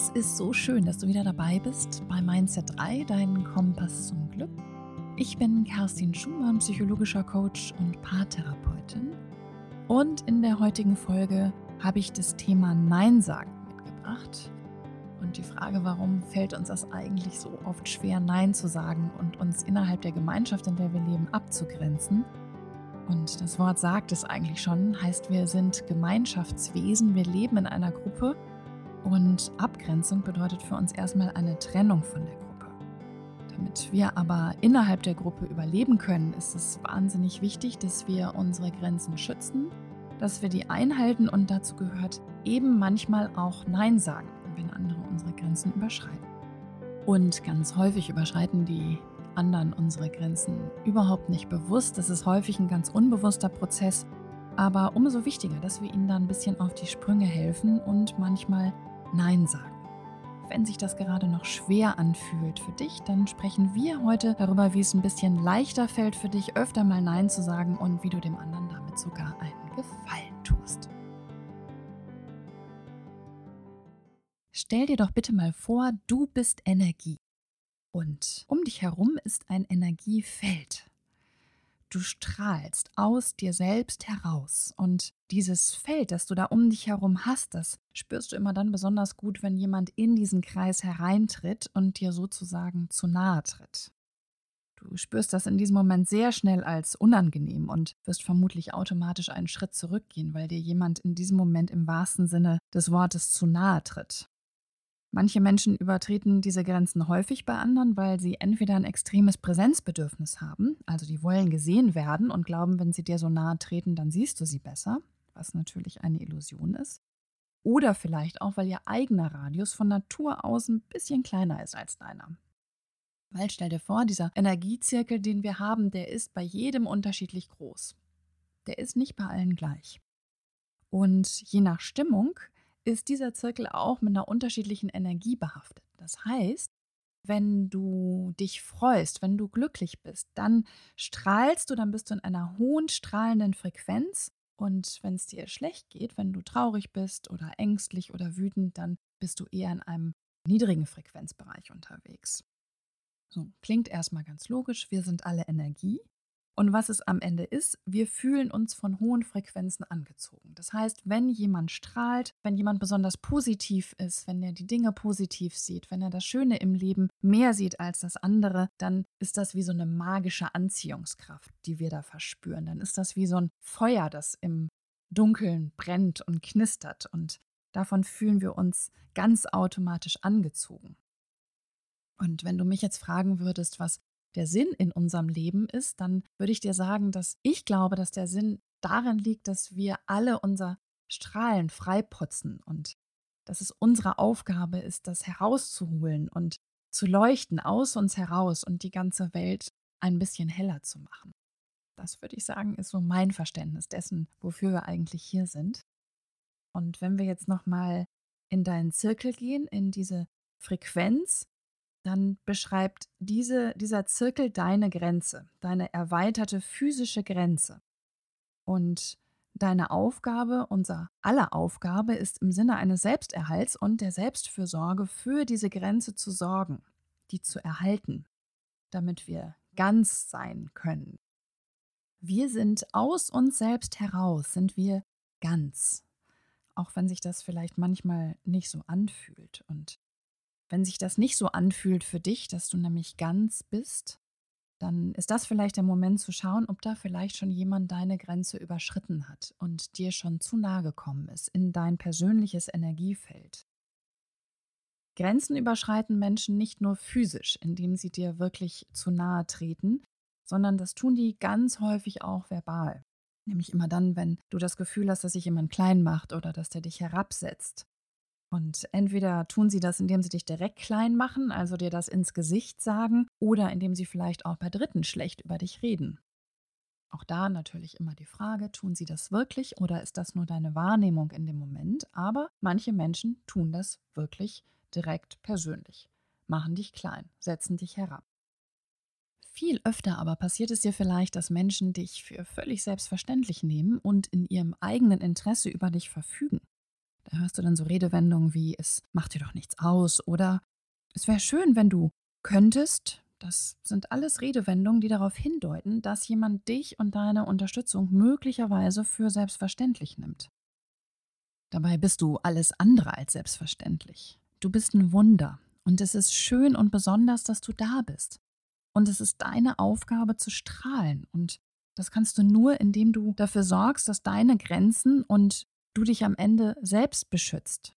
Es ist so schön, dass du wieder dabei bist bei Mindset 3, dein Kompass zum Glück. Ich bin Kerstin Schumann, psychologischer Coach und Paartherapeutin. Und in der heutigen Folge habe ich das Thema Nein sagen mitgebracht. Und die Frage, warum fällt uns das eigentlich so oft schwer, Nein zu sagen und uns innerhalb der Gemeinschaft, in der wir leben, abzugrenzen. Und das Wort sagt es eigentlich schon, heißt, wir sind Gemeinschaftswesen, wir leben in einer Gruppe und Abgrenzung bedeutet für uns erstmal eine Trennung von der Gruppe. Damit wir aber innerhalb der Gruppe überleben können, ist es wahnsinnig wichtig, dass wir unsere Grenzen schützen, dass wir die einhalten und dazu gehört eben manchmal auch Nein sagen, wenn andere unsere Grenzen überschreiten. Und ganz häufig überschreiten die anderen unsere Grenzen überhaupt nicht bewusst. Das ist häufig ein ganz unbewusster Prozess. Aber umso wichtiger, dass wir ihnen da ein bisschen auf die Sprünge helfen und manchmal Nein sagen. Wenn sich das gerade noch schwer anfühlt für dich, dann sprechen wir heute darüber, wie es ein bisschen leichter fällt für dich, öfter mal Nein zu sagen und wie du dem anderen damit sogar einen Gefallen tust. Stell dir doch bitte mal vor, du bist Energie. Und um dich herum ist ein Energiefeld. Du strahlst aus dir selbst heraus. Und dieses Feld, das du da um dich herum hast, das spürst du immer dann besonders gut, wenn jemand in diesen Kreis hereintritt und dir sozusagen zu nahe tritt. Du spürst das in diesem Moment sehr schnell als unangenehm und wirst vermutlich automatisch einen Schritt zurückgehen, weil dir jemand in diesem Moment im wahrsten Sinne des Wortes zu nahe tritt. Manche Menschen übertreten diese Grenzen häufig bei anderen, weil sie entweder ein extremes Präsenzbedürfnis haben, also die wollen gesehen werden und glauben, wenn sie dir so nahe treten, dann siehst du sie besser, was natürlich eine Illusion ist. Oder vielleicht auch, weil ihr eigener Radius von Natur aus ein bisschen kleiner ist als deiner. Weil stell dir vor, dieser Energiezirkel, den wir haben, der ist bei jedem unterschiedlich groß. Der ist nicht bei allen gleich. Und je nach Stimmung ist dieser Zirkel auch mit einer unterschiedlichen Energie behaftet. Das heißt, wenn du dich freust, wenn du glücklich bist, dann strahlst du, dann bist du in einer hohen strahlenden Frequenz. Und wenn es dir schlecht geht, wenn du traurig bist oder ängstlich oder wütend, dann bist du eher in einem niedrigen Frequenzbereich unterwegs. So, klingt erstmal ganz logisch. Wir sind alle Energie. Und was es am Ende ist, wir fühlen uns von hohen Frequenzen angezogen. Das heißt, wenn jemand strahlt, wenn jemand besonders positiv ist, wenn er die Dinge positiv sieht, wenn er das Schöne im Leben mehr sieht als das andere, dann ist das wie so eine magische Anziehungskraft, die wir da verspüren. Dann ist das wie so ein Feuer, das im Dunkeln brennt und knistert. Und davon fühlen wir uns ganz automatisch angezogen. Und wenn du mich jetzt fragen würdest, was der Sinn in unserem Leben ist, dann würde ich dir sagen, dass ich glaube, dass der Sinn darin liegt, dass wir alle unser Strahlen freiputzen und dass es unsere Aufgabe ist, das herauszuholen und zu leuchten aus uns heraus und die ganze Welt ein bisschen heller zu machen. Das würde ich sagen, ist so mein Verständnis dessen, wofür wir eigentlich hier sind. Und wenn wir jetzt nochmal in deinen Zirkel gehen, in diese Frequenz, dann beschreibt diese, dieser Zirkel deine Grenze, deine erweiterte physische Grenze. Und deine Aufgabe, unser aller Aufgabe ist im Sinne eines Selbsterhalts und der Selbstfürsorge für diese Grenze zu sorgen, die zu erhalten, damit wir ganz sein können. Wir sind aus uns selbst heraus, sind wir ganz, auch wenn sich das vielleicht manchmal nicht so anfühlt. Und wenn sich das nicht so anfühlt für dich, dass du nämlich ganz bist, dann ist das vielleicht der Moment zu schauen, ob da vielleicht schon jemand deine Grenze überschritten hat und dir schon zu nahe gekommen ist in dein persönliches Energiefeld. Grenzen überschreiten Menschen nicht nur physisch, indem sie dir wirklich zu nahe treten, sondern das tun die ganz häufig auch verbal. Nämlich immer dann, wenn du das Gefühl hast, dass sich jemand klein macht oder dass der dich herabsetzt und entweder tun sie das, indem sie dich direkt klein machen, also dir das ins Gesicht sagen, oder indem sie vielleicht auch bei Dritten schlecht über dich reden. Auch da natürlich immer die Frage, tun sie das wirklich oder ist das nur deine Wahrnehmung in dem Moment? Aber manche Menschen tun das wirklich direkt persönlich, machen dich klein, setzen dich herab. Viel öfter aber passiert es dir vielleicht, dass Menschen dich für völlig selbstverständlich nehmen und in ihrem eigenen Interesse über dich verfügen hörst du dann so Redewendungen wie es macht dir doch nichts aus oder es wäre schön, wenn du könntest. Das sind alles Redewendungen, die darauf hindeuten, dass jemand dich und deine Unterstützung möglicherweise für selbstverständlich nimmt. Dabei bist du alles andere als selbstverständlich. Du bist ein Wunder und es ist schön und besonders, dass du da bist. Und es ist deine Aufgabe zu strahlen und das kannst du nur, indem du dafür sorgst, dass deine Grenzen und du dich am Ende selbst beschützt.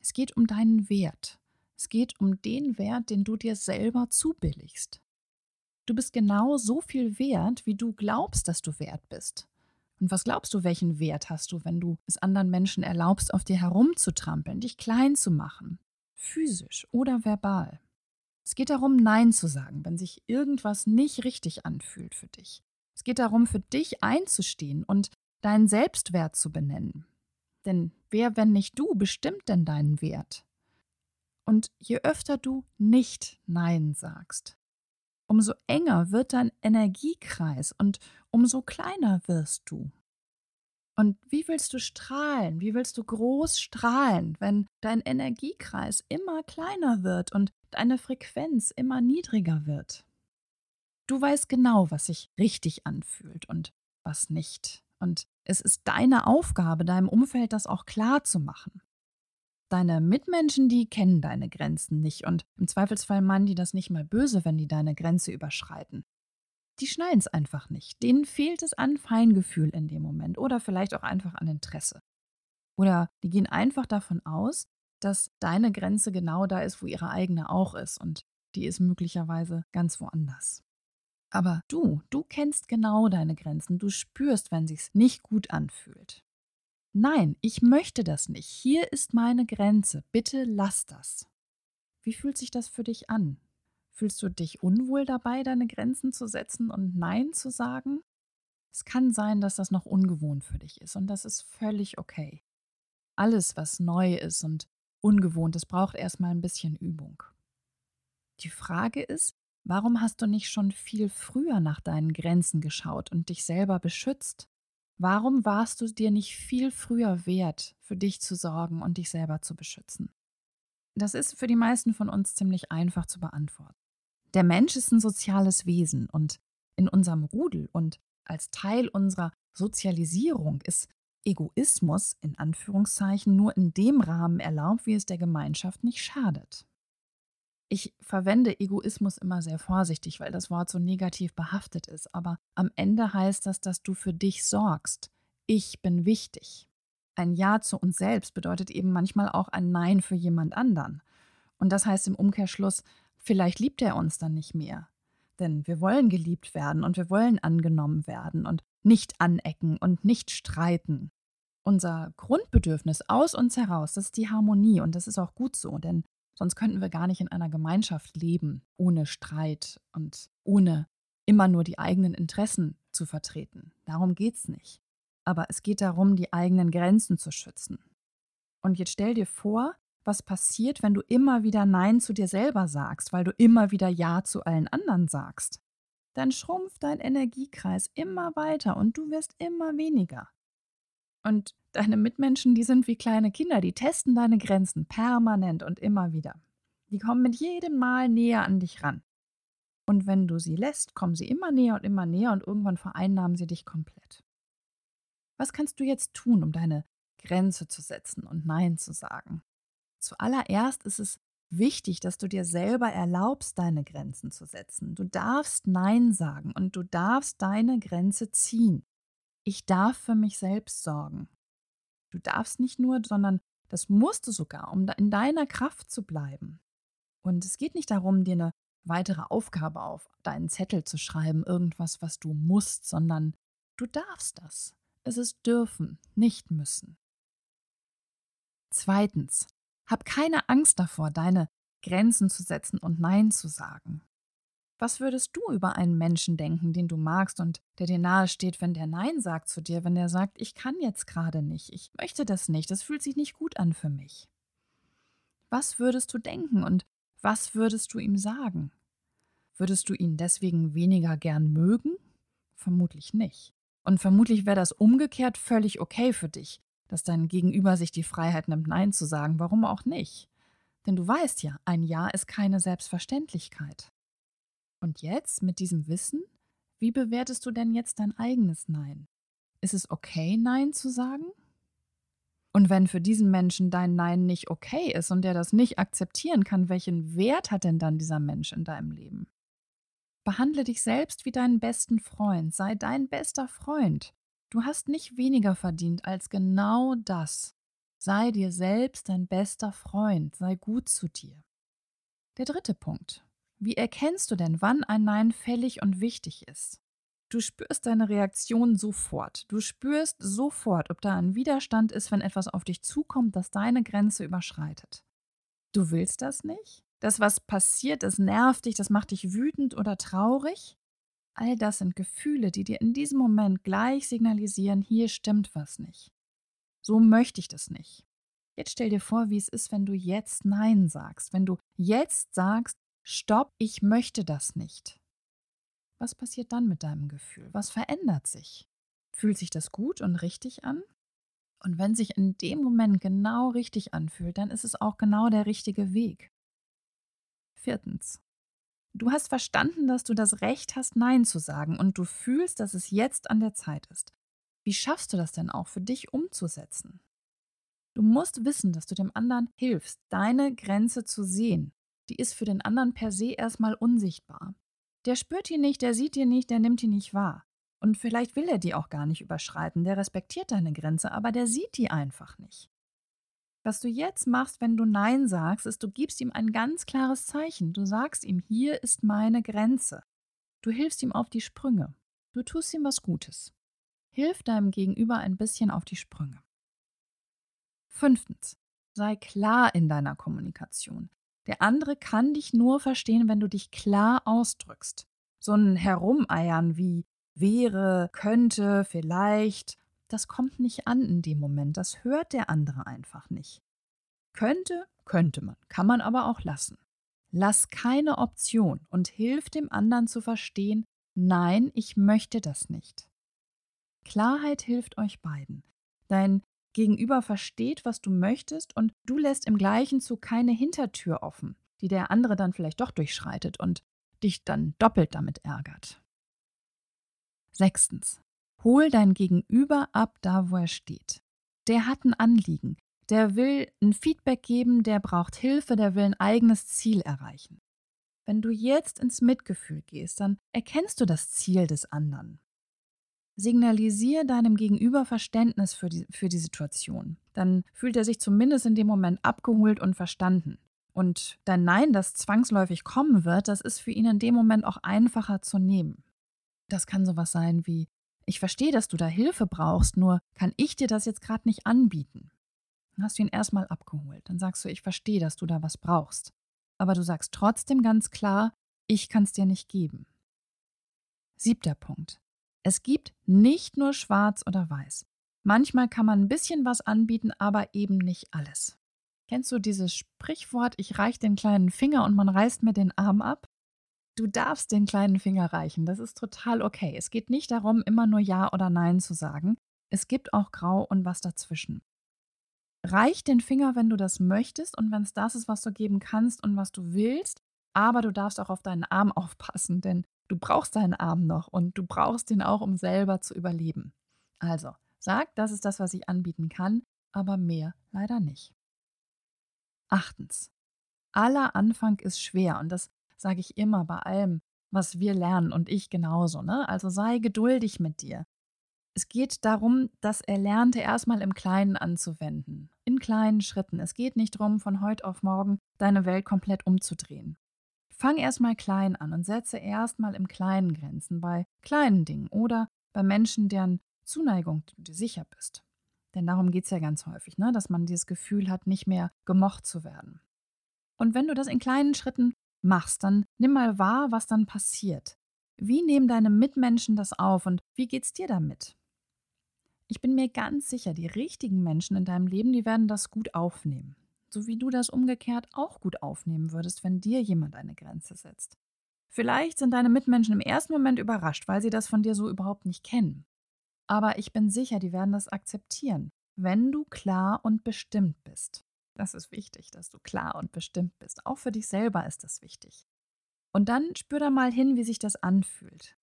Es geht um deinen Wert. Es geht um den Wert, den du dir selber zubilligst. Du bist genau so viel wert, wie du glaubst, dass du wert bist. Und was glaubst du, welchen Wert hast du, wenn du es anderen Menschen erlaubst, auf dir herumzutrampeln, dich klein zu machen, physisch oder verbal? Es geht darum, Nein zu sagen, wenn sich irgendwas nicht richtig anfühlt für dich. Es geht darum, für dich einzustehen und deinen Selbstwert zu benennen. Denn wer, wenn nicht du, bestimmt denn deinen Wert? Und je öfter du nicht Nein sagst, umso enger wird dein Energiekreis und umso kleiner wirst du. Und wie willst du strahlen? Wie willst du groß strahlen, wenn dein Energiekreis immer kleiner wird und deine Frequenz immer niedriger wird? Du weißt genau, was sich richtig anfühlt und was nicht. Und es ist deine Aufgabe, deinem Umfeld das auch klar zu machen. Deine Mitmenschen, die kennen deine Grenzen nicht und im Zweifelsfall meinen die das nicht mal böse, wenn die deine Grenze überschreiten. Die schnallen es einfach nicht. Denen fehlt es an Feingefühl in dem Moment oder vielleicht auch einfach an Interesse. Oder die gehen einfach davon aus, dass deine Grenze genau da ist, wo ihre eigene auch ist und die ist möglicherweise ganz woanders. Aber du, du kennst genau deine Grenzen, du spürst, wenn sich's nicht gut anfühlt. Nein, ich möchte das nicht. Hier ist meine Grenze. Bitte lass das. Wie fühlt sich das für dich an? Fühlst du dich unwohl dabei, deine Grenzen zu setzen und Nein zu sagen? Es kann sein, dass das noch ungewohnt für dich ist und das ist völlig okay. Alles, was neu ist und ungewohnt ist, braucht erstmal ein bisschen Übung. Die Frage ist, warum hast du nicht schon viel früher nach deinen Grenzen geschaut und dich selber beschützt? Warum warst du dir nicht viel früher wert, für dich zu sorgen und dich selber zu beschützen? Das ist für die meisten von uns ziemlich einfach zu beantworten. Der Mensch ist ein soziales Wesen und in unserem Rudel und als Teil unserer Sozialisierung ist Egoismus in Anführungszeichen nur in dem Rahmen erlaubt, wie es der Gemeinschaft nicht schadet. Ich verwende Egoismus immer sehr vorsichtig, weil das Wort so negativ behaftet ist. Aber am Ende heißt das, dass du für dich sorgst. Ich bin wichtig. Ein Ja zu uns selbst bedeutet eben manchmal auch ein Nein für jemand anderen. Und das heißt im Umkehrschluss, vielleicht liebt er uns dann nicht mehr. Denn wir wollen geliebt werden und wir wollen angenommen werden und nicht anecken und nicht streiten. Unser Grundbedürfnis aus uns heraus, das ist die Harmonie und das ist auch gut so, denn Sonst könnten wir gar nicht in einer Gemeinschaft leben, ohne Streit und ohne immer nur die eigenen Interessen zu vertreten. Darum geht es nicht. Aber es geht darum, die eigenen Grenzen zu schützen. Und jetzt stell dir vor, was passiert, wenn du immer wieder Nein zu dir selber sagst, weil du immer wieder Ja zu allen anderen sagst. Dann schrumpft dein Energiekreis immer weiter und du wirst immer weniger. Und deine Mitmenschen, die sind wie kleine Kinder, die testen deine Grenzen permanent und immer wieder. Die kommen mit jedem Mal näher an dich ran. Und wenn du sie lässt, kommen sie immer näher und immer näher und irgendwann vereinnahmen sie dich komplett. Was kannst du jetzt tun, um deine Grenze zu setzen und Nein zu sagen? Zuallererst ist es wichtig, dass du dir selber erlaubst, deine Grenzen zu setzen. Du darfst Nein sagen und du darfst deine Grenze ziehen. Ich darf für mich selbst sorgen. Du darfst nicht nur, sondern das musst du sogar, um in deiner Kraft zu bleiben. Und es geht nicht darum, dir eine weitere Aufgabe auf deinen Zettel zu schreiben, irgendwas, was du musst, sondern du darfst das. Es ist dürfen, nicht müssen. Zweitens, hab keine Angst davor, deine Grenzen zu setzen und Nein zu sagen. Was würdest du über einen Menschen denken, den du magst und der dir nahe steht, wenn der Nein sagt zu dir, wenn der sagt, ich kann jetzt gerade nicht, ich möchte das nicht, das fühlt sich nicht gut an für mich? Was würdest du denken und was würdest du ihm sagen? Würdest du ihn deswegen weniger gern mögen? Vermutlich nicht. Und vermutlich wäre das umgekehrt völlig okay für dich. dass dein Gegenüber sich die Freiheit nimmt, Nein zu sagen. Warum auch nicht? Denn du weißt ja, ein Ja ist keine Selbstverständlichkeit. Und jetzt, mit diesem Wissen, wie bewertest du denn jetzt dein eigenes Nein? Ist es okay, Nein zu sagen? Und wenn für diesen Menschen dein Nein nicht okay ist und der das nicht akzeptieren kann, welchen Wert hat denn dann dieser Mensch in deinem Leben? Behandle dich selbst wie deinen besten Freund, sei dein bester Freund. Du hast nicht weniger verdient als genau das. Sei dir selbst dein bester Freund, sei gut zu dir. Der dritte Punkt. Wie erkennst du denn, wann ein Nein fällig und wichtig ist? Du spürst deine Reaktion sofort. Du spürst sofort, ob da ein Widerstand ist, wenn etwas auf dich zukommt, das deine Grenze überschreitet. Du willst das nicht? Das, was passiert, das nervt dich, das macht dich wütend oder traurig? All das sind Gefühle, die dir in diesem Moment gleich signalisieren, hier stimmt was nicht. So möchte ich das nicht. Jetzt stell dir vor, wie es ist, wenn du jetzt Nein sagst, wenn du jetzt sagst, Stopp, ich möchte das nicht. Was passiert dann mit deinem Gefühl? Was verändert sich? Fühlt sich das gut und richtig an? Und wenn sich in dem Moment genau richtig anfühlt, dann ist es auch genau der richtige Weg. Viertens. Du hast verstanden, dass du das Recht hast, Nein zu sagen und du fühlst, dass es jetzt an der Zeit ist. Wie schaffst du das denn auch für dich umzusetzen? Du musst wissen, dass du dem anderen hilfst, deine Grenze zu sehen die ist für den anderen per se erstmal unsichtbar. Der spürt die nicht, der sieht die nicht, der nimmt die nicht wahr. Und vielleicht will er die auch gar nicht überschreiten, der respektiert deine Grenze, aber der sieht die einfach nicht. Was du jetzt machst, wenn du Nein sagst, ist, du gibst ihm ein ganz klares Zeichen. Du sagst ihm, hier ist meine Grenze. Du hilfst ihm auf die Sprünge. Du tust ihm was Gutes. Hilf deinem Gegenüber ein bisschen auf die Sprünge. Fünftens. Sei klar in deiner Kommunikation. Der andere kann dich nur verstehen, wenn du dich klar ausdrückst. So ein Herumeiern wie wäre, könnte, vielleicht, das kommt nicht an in dem Moment. Das hört der andere einfach nicht. Könnte, könnte man, kann man aber auch lassen. Lass keine Option und hilf dem anderen zu verstehen, nein, ich möchte das nicht. Klarheit hilft euch beiden. Dein Gegenüber versteht, was du möchtest und du lässt im gleichen Zug keine Hintertür offen, die der andere dann vielleicht doch durchschreitet und dich dann doppelt damit ärgert. Sechstens. Hol dein Gegenüber ab da, wo er steht. Der hat ein Anliegen, der will ein Feedback geben, der braucht Hilfe, der will ein eigenes Ziel erreichen. Wenn du jetzt ins Mitgefühl gehst, dann erkennst du das Ziel des anderen. Signalisiere deinem Gegenüber Verständnis für die, für die Situation. Dann fühlt er sich zumindest in dem Moment abgeholt und verstanden. Und dein Nein, das zwangsläufig kommen wird, das ist für ihn in dem Moment auch einfacher zu nehmen. Das kann sowas sein wie, ich verstehe, dass du da Hilfe brauchst, nur kann ich dir das jetzt gerade nicht anbieten. Dann hast du ihn erstmal abgeholt. Dann sagst du, ich verstehe, dass du da was brauchst. Aber du sagst trotzdem ganz klar, ich kann es dir nicht geben. Siebter Punkt. Es gibt nicht nur schwarz oder weiß. Manchmal kann man ein bisschen was anbieten, aber eben nicht alles. Kennst du dieses Sprichwort, ich reiche den kleinen Finger und man reißt mir den Arm ab? Du darfst den kleinen Finger reichen, das ist total okay. Es geht nicht darum, immer nur Ja oder Nein zu sagen. Es gibt auch Grau und was dazwischen. Reich den Finger, wenn du das möchtest und wenn es das ist, was du geben kannst und was du willst, aber du darfst auch auf deinen Arm aufpassen, denn Du brauchst deinen Arm noch und du brauchst ihn auch, um selber zu überleben. Also, sag, das ist das, was ich anbieten kann, aber mehr leider nicht. Achtens. Aller Anfang ist schwer und das sage ich immer bei allem, was wir lernen und ich genauso. Ne? Also sei geduldig mit dir. Es geht darum, das Erlernte erstmal im Kleinen anzuwenden, in kleinen Schritten. Es geht nicht darum, von heute auf morgen deine Welt komplett umzudrehen. Fang erstmal klein an und setze erstmal im Kleinen Grenzen, bei kleinen Dingen oder bei Menschen, deren Zuneigung du dir sicher bist. Denn darum geht es ja ganz häufig, ne? dass man dieses Gefühl hat, nicht mehr gemocht zu werden. Und wenn du das in kleinen Schritten machst, dann nimm mal wahr, was dann passiert. Wie nehmen deine Mitmenschen das auf und wie geht's dir damit? Ich bin mir ganz sicher, die richtigen Menschen in deinem Leben, die werden das gut aufnehmen so wie du das umgekehrt auch gut aufnehmen würdest, wenn dir jemand eine Grenze setzt. Vielleicht sind deine Mitmenschen im ersten Moment überrascht, weil sie das von dir so überhaupt nicht kennen. Aber ich bin sicher, die werden das akzeptieren. wenn du klar und bestimmt bist. Das ist wichtig, dass du klar und bestimmt bist. Auch für dich selber ist das wichtig. Und dann spür da mal hin, wie sich das anfühlt.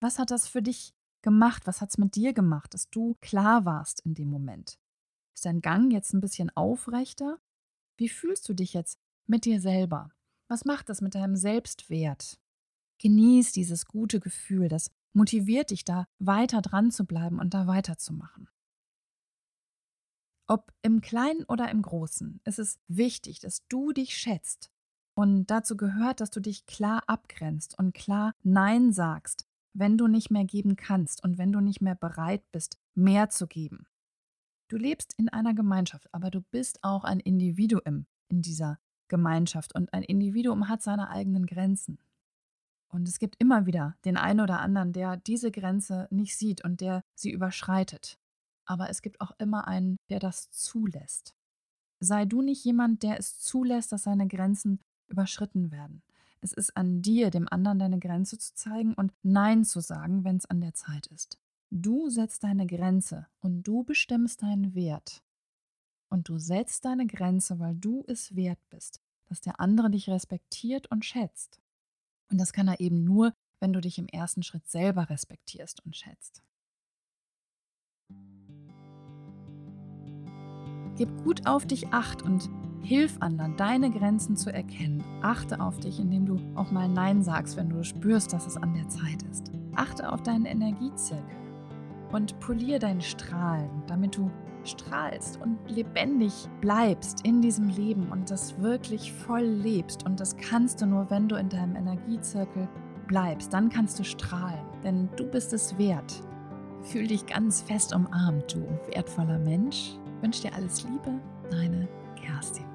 Was hat das für dich gemacht? Was hat es mit dir gemacht, dass du klar warst in dem Moment? Ist dein Gang jetzt ein bisschen aufrechter? Wie fühlst du dich jetzt mit dir selber? Was macht das mit deinem Selbstwert? Genieß dieses gute Gefühl, das motiviert dich da weiter dran zu bleiben und da weiterzumachen. Ob im Kleinen oder im Großen, ist es wichtig, dass du dich schätzt. Und dazu gehört, dass du dich klar abgrenzt und klar Nein sagst, wenn du nicht mehr geben kannst und wenn du nicht mehr bereit bist, mehr zu geben. Du lebst in einer Gemeinschaft, aber du bist auch ein Individuum in dieser Gemeinschaft und ein Individuum hat seine eigenen Grenzen. Und es gibt immer wieder den einen oder anderen, der diese Grenze nicht sieht und der sie überschreitet. Aber es gibt auch immer einen, der das zulässt. Sei du nicht jemand, der es zulässt, dass seine Grenzen überschritten werden. Es ist an dir, dem anderen deine Grenze zu zeigen und Nein zu sagen, wenn es an der Zeit ist. Du setzt deine Grenze und du bestimmst deinen Wert. Und du setzt deine Grenze, weil du es wert bist, dass der andere dich respektiert und schätzt. Und das kann er eben nur, wenn du dich im ersten Schritt selber respektierst und schätzt. Gib gut auf dich acht und hilf anderen, deine Grenzen zu erkennen. Achte auf dich, indem du auch mal Nein sagst, wenn du spürst, dass es an der Zeit ist. Achte auf deinen Energiezirkel und polier dein Strahlen, damit du strahlst und lebendig bleibst in diesem Leben und das wirklich voll lebst. Und das kannst du nur, wenn du in deinem Energiezirkel bleibst. Dann kannst du strahlen, denn du bist es wert. Fühl dich ganz fest umarmt, du wertvoller Mensch. Wünsche dir alles Liebe, deine Kerstin.